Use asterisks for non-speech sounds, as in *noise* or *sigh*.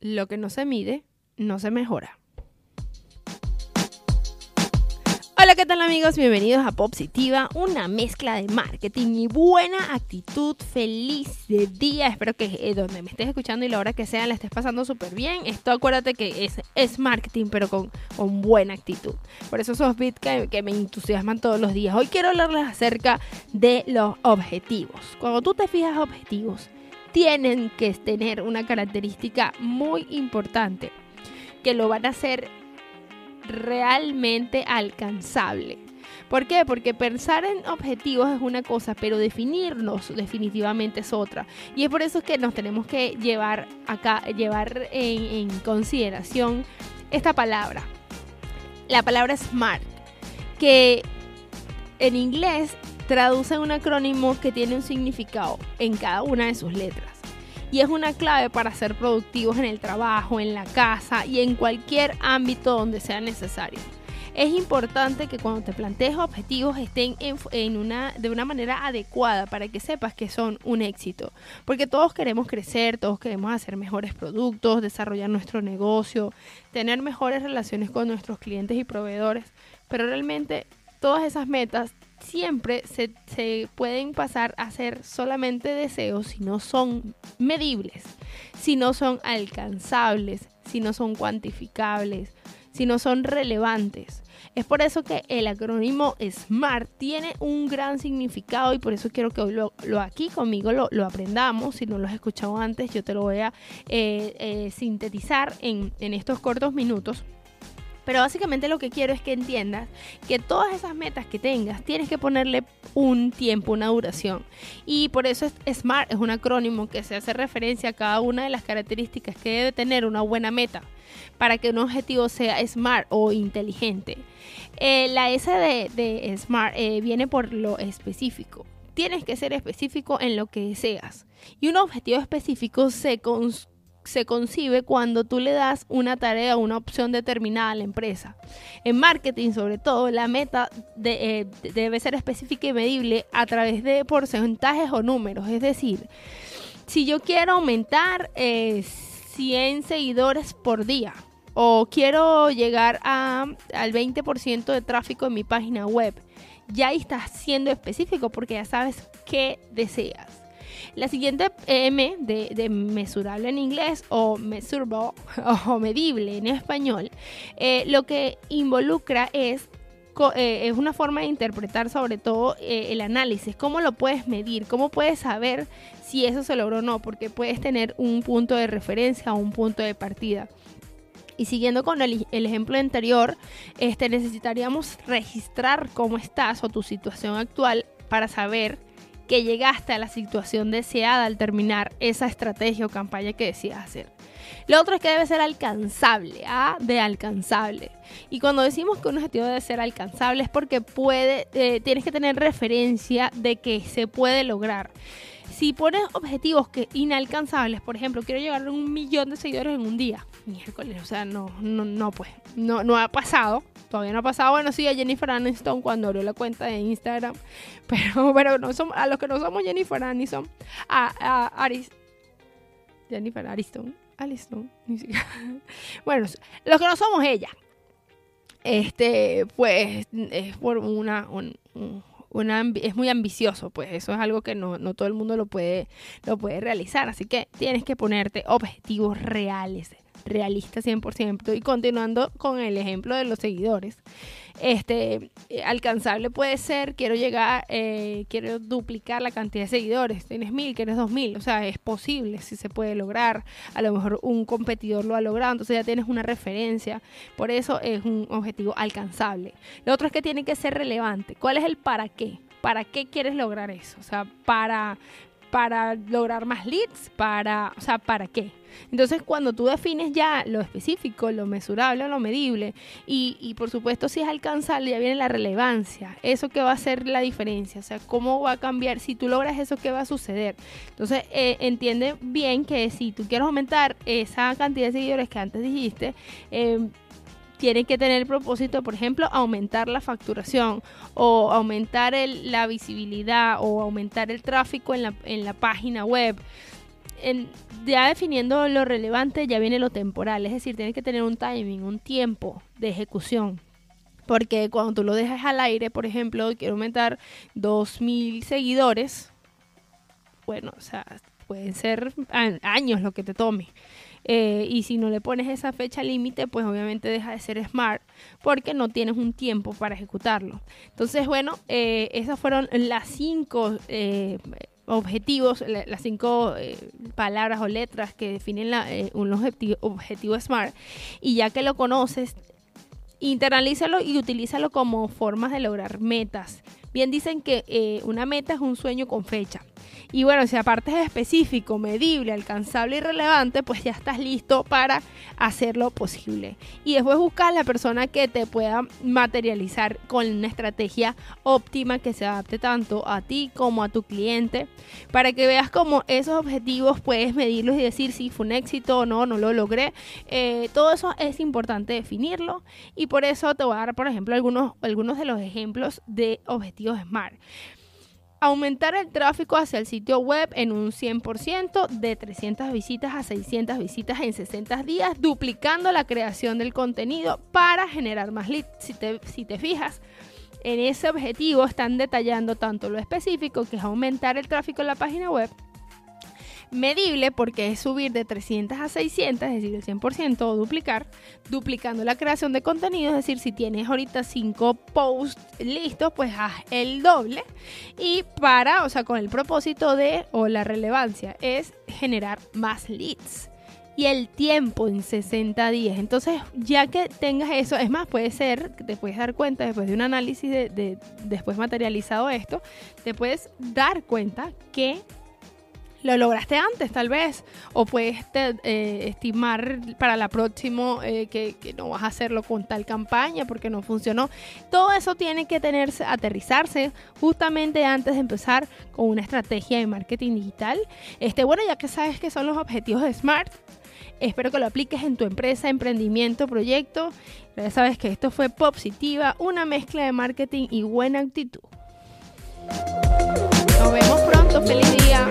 lo que no se mide, no se mejora. Hola, ¿qué tal amigos? Bienvenidos a Positiva, una mezcla de marketing y buena actitud, feliz día. Espero que eh, donde me estés escuchando y la hora que sea la estés pasando súper bien. Esto acuérdate que es, es marketing, pero con, con buena actitud. Por eso esos bits que, que me entusiasman todos los días. Hoy quiero hablarles acerca de los objetivos. Cuando tú te fijas objetivos, tienen que tener una característica muy importante que lo van a hacer realmente alcanzable. ¿Por qué? Porque pensar en objetivos es una cosa, pero definirnos definitivamente es otra. Y es por eso que nos tenemos que llevar acá, llevar en, consideración esta palabra. La palabra SMART, que en inglés traduce un acrónimo que tiene un significado en cada una de sus letras. Y es una clave para ser productivos en el trabajo, en la casa y en cualquier ámbito donde sea necesario. Es importante que cuando te plantees objetivos estén en, una, de una manera adecuada para que sepas que son un éxito. Porque todos queremos crecer, todos queremos hacer mejores productos, desarrollar nuestro negocio, tener mejores relaciones con nuestros clientes y proveedores. Pero realmente todas esas metas siempre se, pueden pasar a ser solamente deseos si no son medibles, si no son alcanzables, si no son cuantificables, si no son relevantes. Es por eso que el acrónimo SMART tiene un gran significado y por eso quiero que hoy lo, aquí conmigo lo, aprendamos. Si no lo has escuchado antes, yo te lo voy a eh, eh, sintetizar en, en estos cortos minutos. Pero básicamente lo que quiero es que entiendas que todas esas metas que tengas tienes que ponerle un tiempo, una duración. Y por eso es SMART es un acrónimo que se hace referencia a cada una de las características que debe tener una buena meta para que un objetivo sea SMART o inteligente. Eh, la S de, SMART eh, viene por lo específico tienes que ser específico en lo que deseas. Y un objetivo específico se, construye se concibe cuando tú le das una tarea o una opción determinada a la empresa. En marketing, sobre todo, la meta eh, debe ser específica y medible a través de porcentajes o números. Es decir, si yo quiero aumentar 100 eh, seguidores por día o quiero llegar al 20% de tráfico en mi página web, ya estás siendo específico porque ya sabes qué deseas. La siguiente M de, mesurable en inglés o measurable *laughs* o medible en español, eh, lo que involucra es eh, es una forma de interpretar sobre todo eh, el análisis, cómo lo puedes medir, cómo puedes saber si eso se logró o no, porque puedes tener un punto de referencia o un punto de partida. Y siguiendo con el, el, ejemplo anterior, este, necesitaríamos registrar cómo estás o tu situación actual para saber que llegaste a la situación deseada al terminar esa estrategia o campaña que decías hacer. Lo otro es que debe ser alcanzable, ¿ah? de alcanzable. Y cuando decimos que un objetivo debe ser alcanzable es porque puede, eh, tienes que tener referencia de que se puede lograr si pones objetivos que inalcanzables, por ejemplo, quiero llegar a un millón de seguidores en un día, miércoles, o sea, no, no, no, pues, no, no ha pasado, todavía no ha pasado. Bueno, sí, a Jennifer Aniston cuando abrió la cuenta de Instagram, *laughs* pero, pero no somos, a los que no somos Jennifer Aniston, a, a Aris, Jennifer Aniston, Aniston, *laughs* bueno, los que no somos ella, este, pues, es por una, es muy ambicioso, pues eso es algo que no, no, todo el mundo lo puede, lo puede realizar. Así que tienes que ponerte objetivos reales, realistas 100%. Y continuando con el ejemplo de los seguidores, este, alcanzable puede ser, quiero llegar, eh, quiero duplicar la cantidad de seguidores, tienes mil, quieres dos mil, o sea, es posible, si se puede lograr, a lo mejor un competidor lo ha logrado, entonces ya tienes una referencia, por eso es un objetivo alcanzable. Lo otro es que tiene que ser relevante, ¿cuál es el para qué? ¿Para qué quieres lograr eso? O sea, para, para lograr más leads, para, o sea, ¿para qué? Entonces, cuando tú defines ya lo específico, lo mesurable, lo medible, y, por supuesto si es alcanzable, ya viene la relevancia, eso que va a ser la diferencia, o sea, cómo va a cambiar, si tú logras eso, ¿qué va a suceder? Entonces, eh, entiende bien que si tú quieres aumentar esa cantidad de seguidores que antes dijiste, eh, tiene que tener el propósito, por ejemplo, aumentar la facturación o aumentar la visibilidad o aumentar el tráfico en la, en la página web. ya definiendo lo relevante, ya viene lo temporal. Es decir, tienes que tener un timing, un tiempo de ejecución. Porque cuando tú lo dejas al aire, por ejemplo, quiero aumentar 2.000 seguidores, bueno, o sea, pueden ser años lo que te tome. Eh, y si no le pones esa fecha límite, pues obviamente deja de ser smart porque no tienes un tiempo para ejecutarlo. Entonces, bueno, eh, esas fueron las cinco eh, objetivos, las cinco palabras o letras que definen un objetivo SMART. Y ya que lo conoces, internalízalo y utilízalo como formas de lograr metas. Bien dicen que una meta es un sueño con fecha. Y bueno, si aparte es específico, medible, alcanzable y relevante, pues ya estás listo para hacerlo posible. Y después buscar la persona que te pueda materializar con una estrategia óptima que se adapte tanto a ti como a tu cliente, para que veas cómo esos objetivos puedes medirlos y decir si fue un éxito o no, no lo logré. Eh, todo eso es importante definirlo y por eso te voy a dar, por ejemplo, algunos, algunos de los ejemplos de objetivos SMART aumentar el tráfico hacia el sitio web en un 100% de 300 visitas a 600 visitas en 60 días, duplicando la creación del contenido para generar más leads. Si te, si te fijas, en ese objetivo están detallando tanto lo específico, que es aumentar el tráfico en la página web, medible porque es subir de 300 a 600, es decir, el 100% o duplicar, duplicando la creación de contenido, es decir, si tienes ahorita 5 posts listos, pues haz el doble y para, o sea, con el propósito de, o la relevancia, es generar más leads y el tiempo en 60 días. Entonces, ya que tengas eso, es más, puede ser te puedes dar cuenta después de un análisis de, después materializado esto, te puedes dar cuenta que lo lograste antes tal vez, o puedes eh, estimar para la próxima eh, que, que, no vas a hacerlo con tal campaña porque no funcionó. Todo eso tiene que tenerse, aterrizarse justamente antes de empezar con una estrategia de marketing digital. Este, bueno, ya que sabes que son los objetivos de SMART, Espero que lo apliques en tu empresa, emprendimiento, proyecto. Ya sabes que esto fue Positiva, una mezcla de marketing y buena actitud. Nos vemos pronto, feliz día.